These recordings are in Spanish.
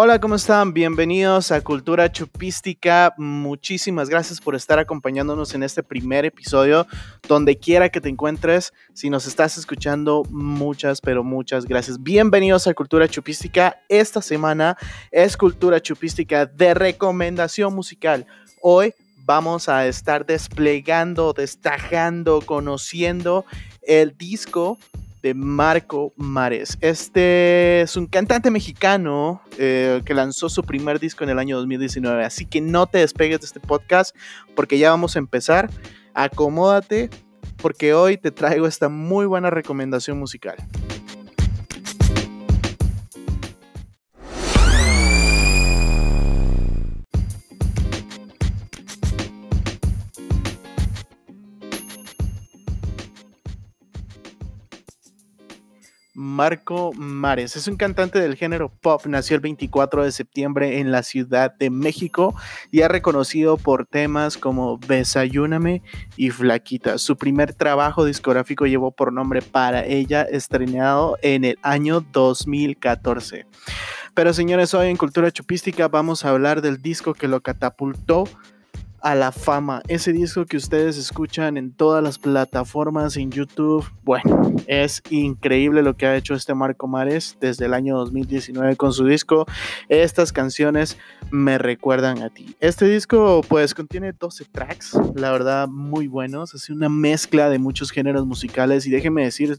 Hola, ¿cómo están? Bienvenidos a Cultura Chupística. Muchísimas gracias por estar acompañándonos en este primer episodio. Donde quiera que te encuentres, si nos estás escuchando, muchas, pero muchas gracias. Bienvenidos a Cultura Chupística. Esta semana es Cultura Chupística de recomendación musical. Hoy vamos a estar desplegando, destajando, conociendo el disco de Marco Mares. Este es un cantante mexicano eh, que lanzó su primer disco en el año 2019, así que no te despegues de este podcast porque ya vamos a empezar. Acomódate porque hoy te traigo esta muy buena recomendación musical. Marco Mares. Es un cantante del género pop. Nació el 24 de septiembre en la Ciudad de México y es reconocido por temas como Desayúname y Flaquita. Su primer trabajo discográfico llevó por nombre Para ella, estrenado en el año 2014. Pero señores, hoy en Cultura Chupística vamos a hablar del disco que lo catapultó a la fama. Ese disco que ustedes escuchan en todas las plataformas, en YouTube, bueno, es increíble lo que ha hecho este Marco Mares desde el año 2019 con su disco. Estas canciones me recuerdan a ti. Este disco pues contiene 12 tracks, la verdad muy buenos, es una mezcla de muchos géneros musicales y déjenme decir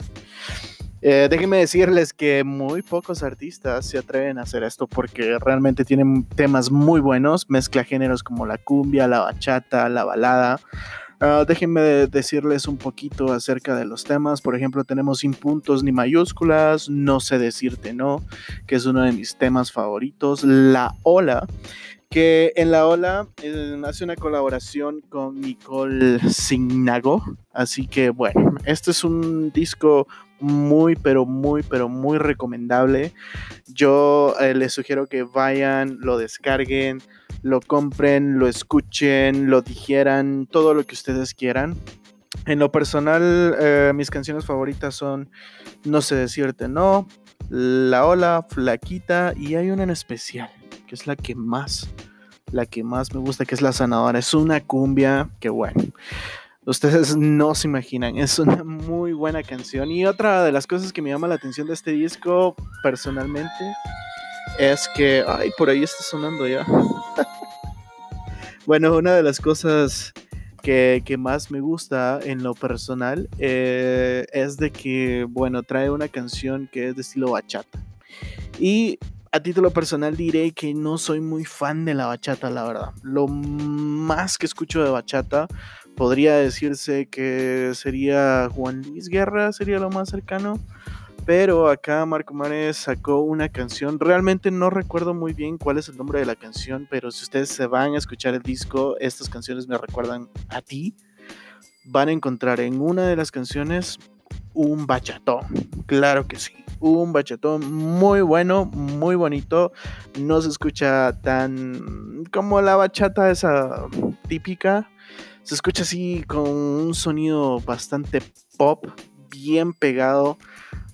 eh, déjenme decirles que muy pocos artistas se atreven a hacer esto porque realmente tienen temas muy buenos, mezcla géneros como la cumbia, la bachata, la balada. Ah, déjenme decirles un poquito acerca de los temas. Por ejemplo, tenemos sin puntos ni mayúsculas, no sé decirte no, que es uno de mis temas favoritos. La ola, que en la ola eh, hace una colaboración con Nicole Signago. Así que bueno, este es un disco muy, pero muy, pero muy recomendable. Yo eh, les sugiero que vayan, lo descarguen, lo compren, lo escuchen, lo digieran, todo lo que ustedes quieran. En lo personal, eh, mis canciones favoritas son No sé decirte no, La Ola, Flaquita y hay una en especial, que es la que más, la que más me gusta, que es La Sanadora. Es una cumbia que bueno. Ustedes no se imaginan, es una muy buena canción. Y otra de las cosas que me llama la atención de este disco, personalmente, es que. Ay, por ahí está sonando ya. bueno, una de las cosas que, más me gusta en lo personal eh, es de que, bueno, trae una canción que es de estilo bachata. Y a título personal diré que no soy muy fan de la bachata, la verdad. Lo más que escucho de bachata podría decirse que sería Juan Luis Guerra, sería lo más cercano. Pero acá Marco Mares sacó una canción. Realmente no recuerdo muy bien cuál es el nombre de la canción, pero si ustedes se van a escuchar el disco, estas canciones me recuerdan a ti. Van a encontrar en una de las canciones un bachatón. Claro que sí. Un bachatón muy bueno, muy bonito. No se escucha tan como la bachata esa típica se escucha así con un sonido bastante pop, bien pegado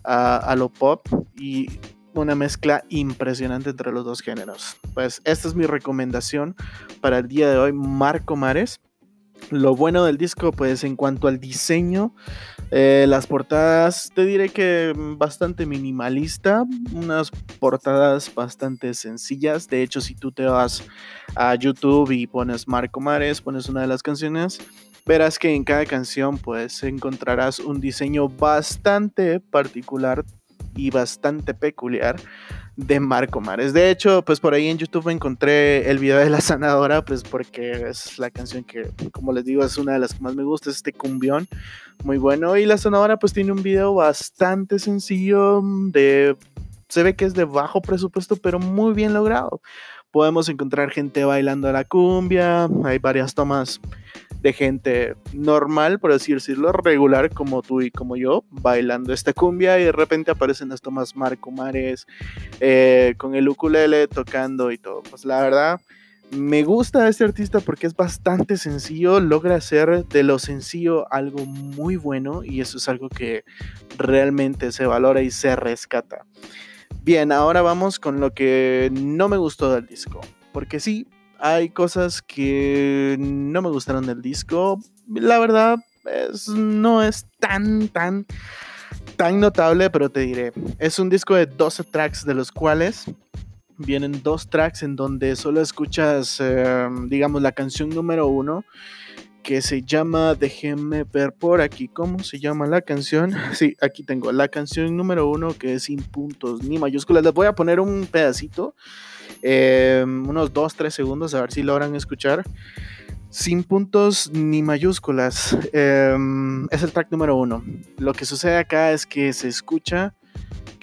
a, lo pop y una mezcla impresionante entre los dos géneros. Pues esta es mi recomendación para el día de hoy, Marco Mares. Lo bueno del disco, pues en cuanto al diseño, eh, las portadas, te diré que bastante minimalista, unas portadas bastante sencillas. De hecho, si tú te vas a YouTube y pones Marco Mares, pones una de las canciones, verás que en cada canción pues encontrarás un diseño bastante particular y bastante peculiar de Marco Mares. De hecho, pues por ahí en YouTube encontré el video de la sanadora, pues porque es la canción que, como les digo, es una de las que más me gusta, es este cumbión, muy bueno. Y la sanadora pues tiene un video bastante sencillo, de, se ve que es de bajo presupuesto, pero muy bien logrado. Podemos encontrar gente bailando a la cumbia, hay varias tomas de gente normal, por decirlo, regular como tú y como yo, bailando esta cumbia y de repente aparecen las tomas Marco Mares eh, con el ukulele tocando y todo. Pues la verdad, me gusta este artista porque es bastante sencillo, logra hacer de lo sencillo algo muy bueno y eso es algo que realmente se valora y se rescata. Bien, ahora vamos con lo que no me gustó del disco. Porque sí, hay cosas que no me gustaron del disco. La verdad, no es tan, tan, tan notable, pero te diré. Es un disco de 12 tracks, de los cuales vienen dos tracks en donde solo escuchas, em, digamos, la canción número uno que se llama, déjenme ver por aquí cómo se llama la canción. Sí, aquí tengo la canción número uno que es sin puntos ni mayúsculas. Les voy a poner un pedacito, em, unos dos, tres segundos, a ver si logran escuchar. Sin puntos ni mayúsculas. Em, es el track número uno. Lo que sucede acá es que se escucha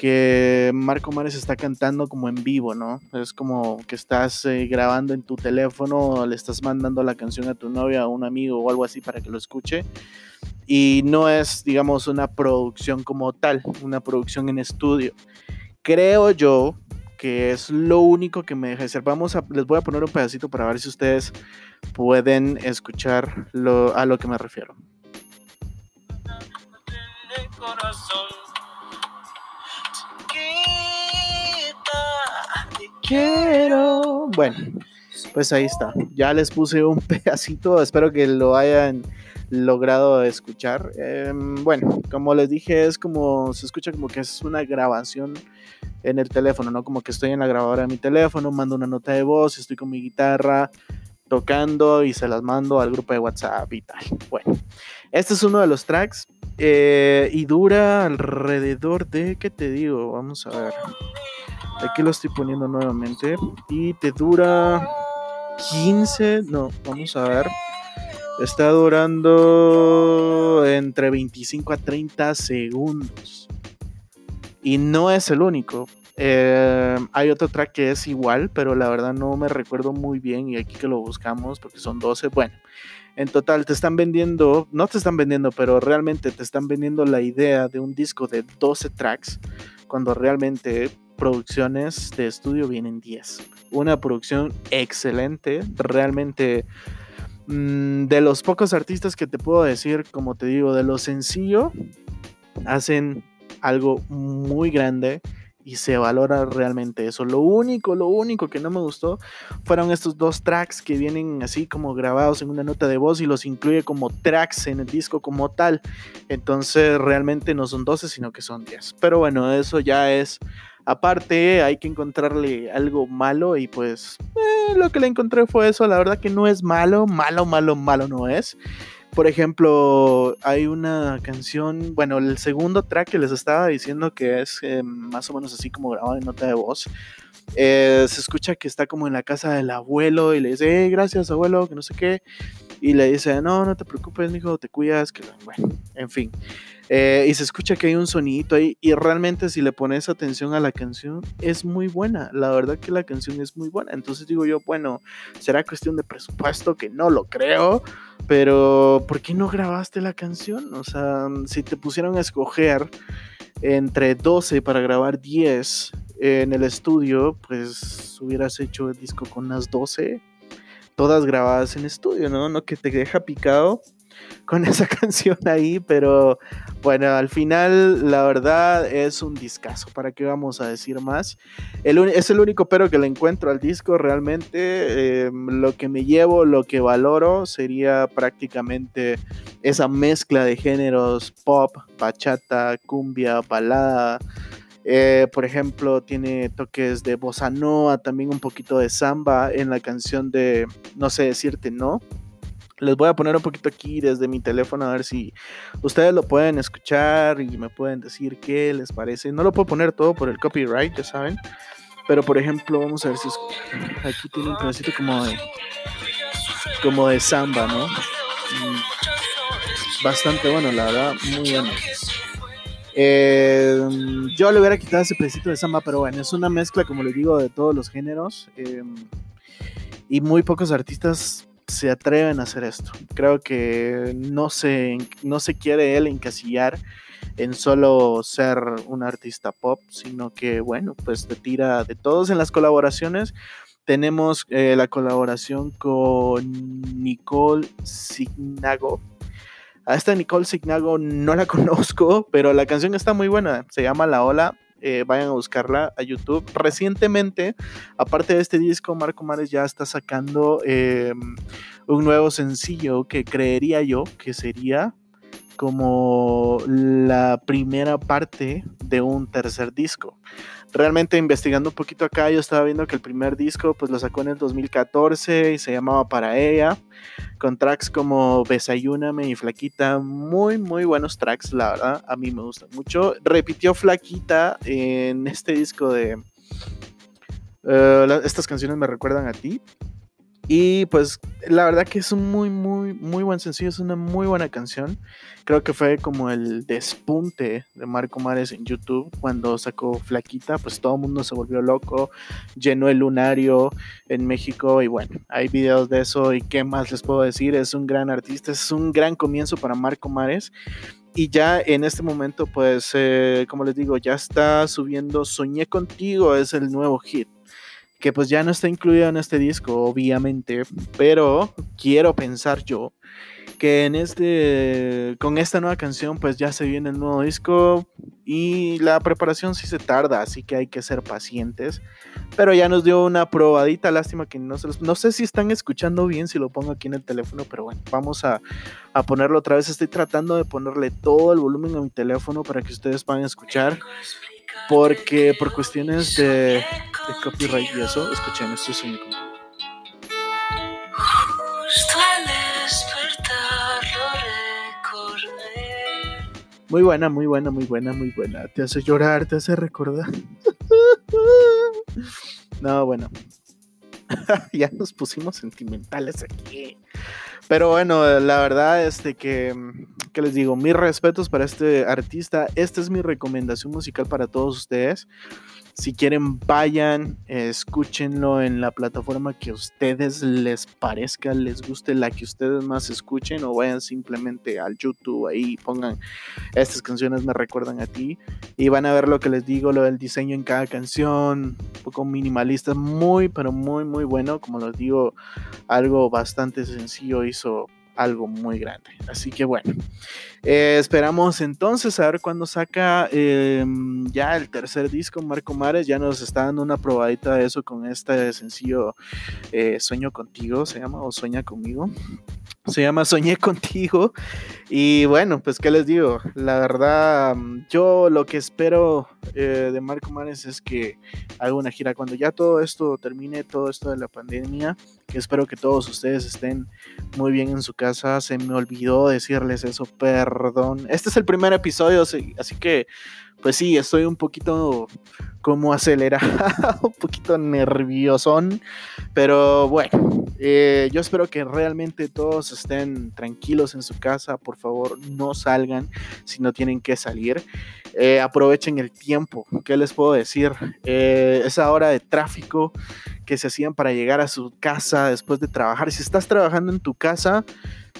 que Marco Mares está cantando como en vivo, ¿no? Es como que estás eh, grabando en tu teléfono, le estás mandando la canción a tu novia, a un amigo o algo así para que lo escuche. Y no es, digamos, una producción como tal, una producción en estudio. Creo yo que es lo único que me deja decir. Vamos a, les voy a poner un pedacito para ver si ustedes pueden escuchar a lo que me refiero. Bueno, pues ahí está. Ya les puse un pedacito. Espero que lo hayan logrado escuchar. Em, bueno, como les dije, es como se escucha como que es una grabación en el teléfono, ¿no? Como que estoy en la grabadora de mi teléfono, mando una nota de voz, estoy con mi guitarra tocando y se las mando al grupo de WhatsApp y tal. Bueno, este es uno de los tracks eh, y dura alrededor de, ¿qué te digo? Vamos a ver. Aquí lo estoy poniendo nuevamente. Y te dura 15. No, vamos a ver. Está durando entre 25 a 30 segundos. Y no es el único. Eh, hay otro track que es igual, pero la verdad no me recuerdo muy bien. Y aquí que lo buscamos, porque son 12. Bueno, en total te están vendiendo, no te están vendiendo, pero realmente te están vendiendo la idea de un disco de 12 tracks, cuando realmente producciones de estudio vienen 10. Una producción excelente, realmente mm, de los pocos artistas que te puedo decir, como te digo, de lo sencillo, hacen algo muy grande y se valora realmente eso. Lo único, lo único que no me gustó fueron estos dos tracks que vienen así como grabados en una nota de voz y los incluye como tracks en el disco como tal. Entonces realmente no son 12, sino que son 10. Pero bueno, eso ya es Aparte, hay que encontrarle algo malo y pues eh, lo que le encontré fue eso. La verdad que no es malo, malo, malo, malo no es. Por ejemplo, hay una canción, bueno, el segundo track que les estaba diciendo que es eh, más o menos así como grabado en nota de voz. Eh, se escucha que está como en la casa del abuelo y le dice, gracias abuelo, que no sé qué. Y le dice, no, no te preocupes, mijo, te cuidas, que bueno, en fin. Eh, y se escucha que hay un sonidito ahí y realmente si le pones atención a la canción es muy buena. La verdad que la canción es muy buena. Entonces digo yo, bueno, será cuestión de presupuesto, que no lo creo, pero ¿por qué no grabaste la canción? O sea, si te pusieron a escoger entre 12 para grabar 10 en el estudio, pues hubieras hecho el disco con unas 12, todas grabadas en estudio, ¿no? No que te deja picado con esa canción ahí, pero bueno, al final la verdad es un discazo, ¿para qué vamos a decir más? es el único pero que le encuentro al disco, realmente em, lo que me llevo, lo que valoro sería prácticamente esa mezcla de géneros pop, bachata, cumbia, balada. Eh, por ejemplo, tiene toques de bossa nova, también un poquito de samba en la canción de No sé decirte no les voy a poner un poquito aquí desde mi teléfono a ver si ustedes lo pueden escuchar y me pueden decir qué les parece. No lo puedo poner todo por el copyright, ya saben. Pero por ejemplo, vamos a ver si aquí tiene un pedacito como de como de samba, ¿no? Mm, bastante bueno, la verdad, muy bueno. Eh, yo le hubiera quitado ese pedacito de samba, pero bueno, es una mezcla, como les digo, de todos los géneros. Eh, y muy pocos artistas se atreven a hacer esto. Creo que no se, no se quiere él encasillar en solo ser un artista pop, sino que, bueno, pues te tira de todos en las colaboraciones. Tenemos eh, la colaboración con Nicole Signago. A esta Nicole Signago no la conozco, pero la canción está muy buena. Se llama La Ola. Eh, vayan a buscarla a YouTube. Recientemente, aparte de este disco, Marco Mares ya está sacando em, un nuevo sencillo que creería yo que sería como la primera parte de un tercer disco. Realmente investigando un poquito acá, yo estaba viendo que el primer disco pues lo sacó en el 2014 y se llamaba Para ella, con tracks como Besayúname y Flaquita, muy muy buenos tracks, la verdad, a mí me gustan mucho. Repitió Flaquita en este disco de... Eh, estas canciones me recuerdan a ti, y pues la verdad que es un muy, muy, muy buen sencillo, es una muy buena canción. Creo que fue como el despunte de Marco Mares en YouTube cuando sacó Flaquita, pues todo el mundo se volvió loco, llenó el lunario en México y bueno, hay videos de eso y qué más les puedo decir, es un gran artista, es un gran comienzo para Marco Mares. Y ya en este momento, pues, eh, como les digo, ya está subiendo Soñé contigo, es el nuevo hit que pues ya no está incluido en este disco, obviamente, pero quiero pensar yo que en este con esta nueva canción pues ya se viene el nuevo disco y la preparación sí se tarda, así que hay que ser pacientes. Pero ya nos dio una probadita, lástima que no se los, no sé si están escuchando bien si lo pongo aquí en el teléfono, pero bueno, vamos a, a ponerlo otra vez. Estoy tratando de ponerle todo el volumen a mi teléfono para que ustedes puedan escuchar porque por cuestiones de, de copyright y eso, escuchen esto es único. Muy buena, muy buena, muy buena, muy buena. Te hace llorar, te hace recordar. no, bueno. ya nos pusimos sentimentales aquí. Pero bueno, la verdad es de que, que les digo, mis respetos para este artista. Esta es mi recomendación musical para todos ustedes. Si quieren, vayan, escúchenlo en la plataforma que a ustedes les parezca, les guste, la que ustedes más escuchen, o vayan simplemente al YouTube ahí y pongan estas canciones me recuerdan a ti. Y van a ver lo que les digo, lo del diseño en cada canción, un poco minimalista, muy, pero muy, muy bueno. Como les digo, algo bastante sencillo hizo algo muy grande. Así que bueno, eh, esperamos entonces a ver cuándo saca em, ya el tercer disco. Marco Mares ya nos está dando una probadita de eso con este sencillo eh, Sueño contigo, se llama, o Sueña conmigo. Se llama Soñé contigo. Y bueno, pues qué les digo. La verdad, yo lo que espero eh, de Marco Mares es que haga una gira cuando ya todo esto termine, todo esto de la pandemia. Espero que todos ustedes estén muy bien en su casa. Se me olvidó decirles eso, perdón. Este es el primer episodio, así que pues sí, estoy un poquito como acelerado, un poquito nerviosón, pero bueno, eh, yo espero que realmente todos estén tranquilos en su casa, por favor no salgan si no tienen que salir, eh, aprovechen el tiempo, ¿qué les puedo decir? Eh, esa hora de tráfico que se hacían para llegar a su casa después de trabajar, si estás trabajando en tu casa,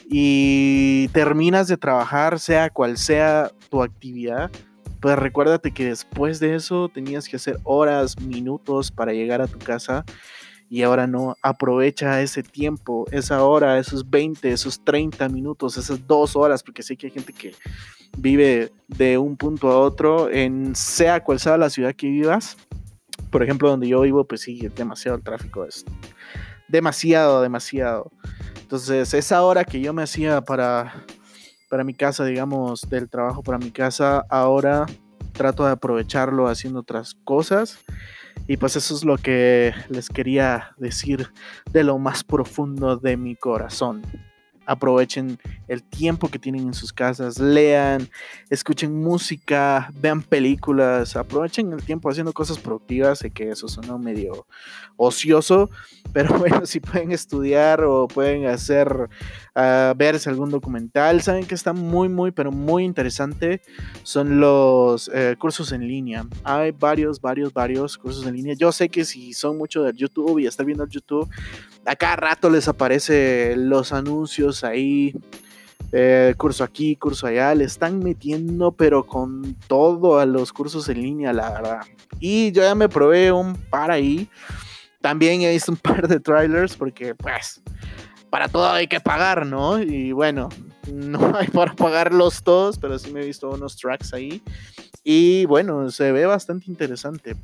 y terminas de trabajar, sea cual sea tu actividad, pues recuérdate que después de eso tenías que hacer horas, minutos para llegar a tu casa y ahora no. Aprovecha ese tiempo, esa hora, esos 20, esos 30 minutos, esas dos horas, porque sé que hay gente que vive de un punto a otro en sea cual sea la ciudad que vivas. Por ejemplo, donde yo vivo, pues sí, es demasiado el tráfico. Es demasiado, demasiado. Entonces, esa hora que yo me hacía para para mi casa, digamos, del trabajo para mi casa, ahora trato de aprovecharlo haciendo otras cosas. Y pues eso es lo que les quería decir de lo más profundo de mi corazón aprovechen el tiempo que tienen en sus casas, lean, escuchen música, vean películas, aprovechen el tiempo haciendo cosas productivas, sé que eso suena medio ocioso, pero bueno, si pueden estudiar o pueden hacer, uh, verse algún documental, saben que está muy, muy, pero muy interesante, son los eh, cursos en línea. Hay varios, varios, varios cursos en línea. Yo sé que si son mucho de YouTube y están viendo el YouTube, a cada rato les aparece los anuncios ahí, eh, curso aquí, curso allá, le están metiendo pero con todo a los cursos en línea, la verdad. Y yo ya me probé un par ahí. También he visto un par de trailers porque pues para todo hay que pagar, ¿no? Y bueno, no hay para pagarlos todos, pero sí me he visto unos tracks ahí. Y bueno, se ve bastante interesante.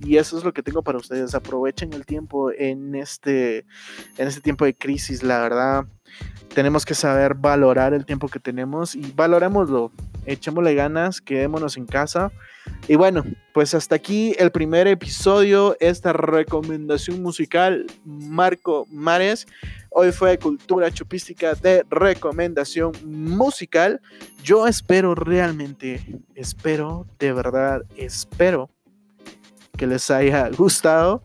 Y eso es lo que tengo para ustedes. Aprovechen el tiempo en este, en este tiempo de crisis, la verdad. Tenemos que saber valorar el tiempo que tenemos y valorémoslo. Echémosle ganas, quedémonos en casa. Y bueno, pues hasta aquí el primer episodio, esta recomendación musical, Marco Mares. Hoy fue Cultura Chupística de recomendación musical. Yo espero realmente, espero, de verdad, espero que les haya gustado.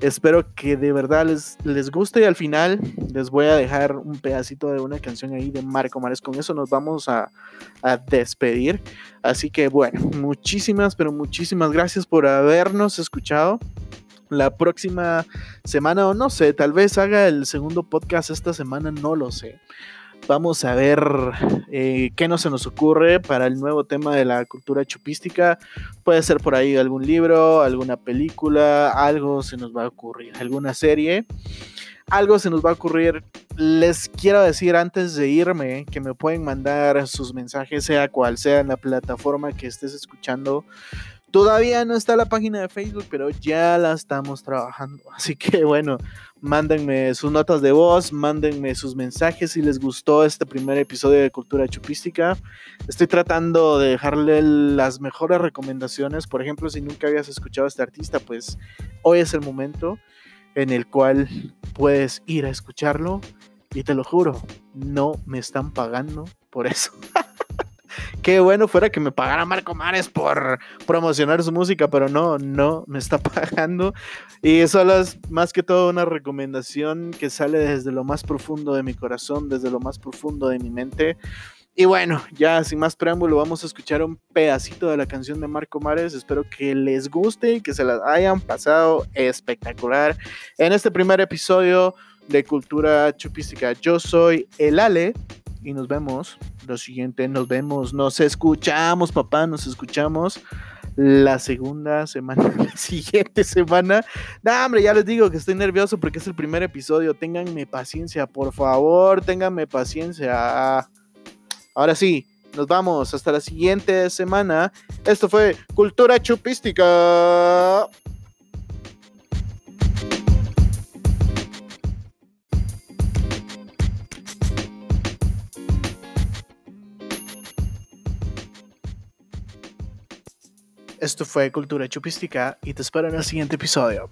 Espero que de verdad les, les guste y al final les voy a dejar un pedacito de una canción ahí de Marco Mares. Con eso nos vamos a, a despedir. Así que bueno, muchísimas, pero muchísimas gracias por habernos escuchado la próxima semana, o no sé, tal vez haga el segundo podcast esta semana, no lo sé. Vamos a ver eh, qué no se nos ocurre para el nuevo tema de la cultura chupística. Puede ser por ahí algún libro, alguna película, algo se nos va a ocurrir, alguna serie. Algo se nos va a ocurrir. Les quiero decir antes de irme que me pueden mandar sus mensajes, sea cual sea en la plataforma que estés escuchando Todavía no está la página de Facebook, pero ya la estamos trabajando. Así que bueno, mándenme sus notas de voz, mándenme sus mensajes si les gustó este primer episodio de Cultura Chupística. Estoy tratando de dejarle las mejores recomendaciones. Por ejemplo, si nunca habías escuchado a este artista, pues hoy es el momento en el cual puedes ir a escucharlo. Y te lo juro, no me están pagando por eso. Qué bueno fuera que me pagara Marco Mares por promocionar su música, pero no, no me está pagando. Y eso es más que todo una recomendación que sale desde lo más profundo de mi corazón, desde lo más profundo de mi mente. Y bueno, ya sin más preámbulo, vamos a escuchar un pedacito de la canción de Marco Mares. Espero que les guste y que se la hayan pasado espectacular en este primer episodio de Cultura Chupística. Yo soy el Ale y nos vemos. Lo siguiente, nos vemos, nos escuchamos, papá, nos escuchamos la segunda semana, la siguiente semana. No, hombre, ya les digo que estoy nervioso porque es el primer episodio. Ténganme paciencia, por favor, ténganme paciencia. Ahora sí, nos vamos hasta la siguiente semana. Esto fue Cultura Chupística. Esto fue Cultura Chupística y te espero en el siguiente episodio.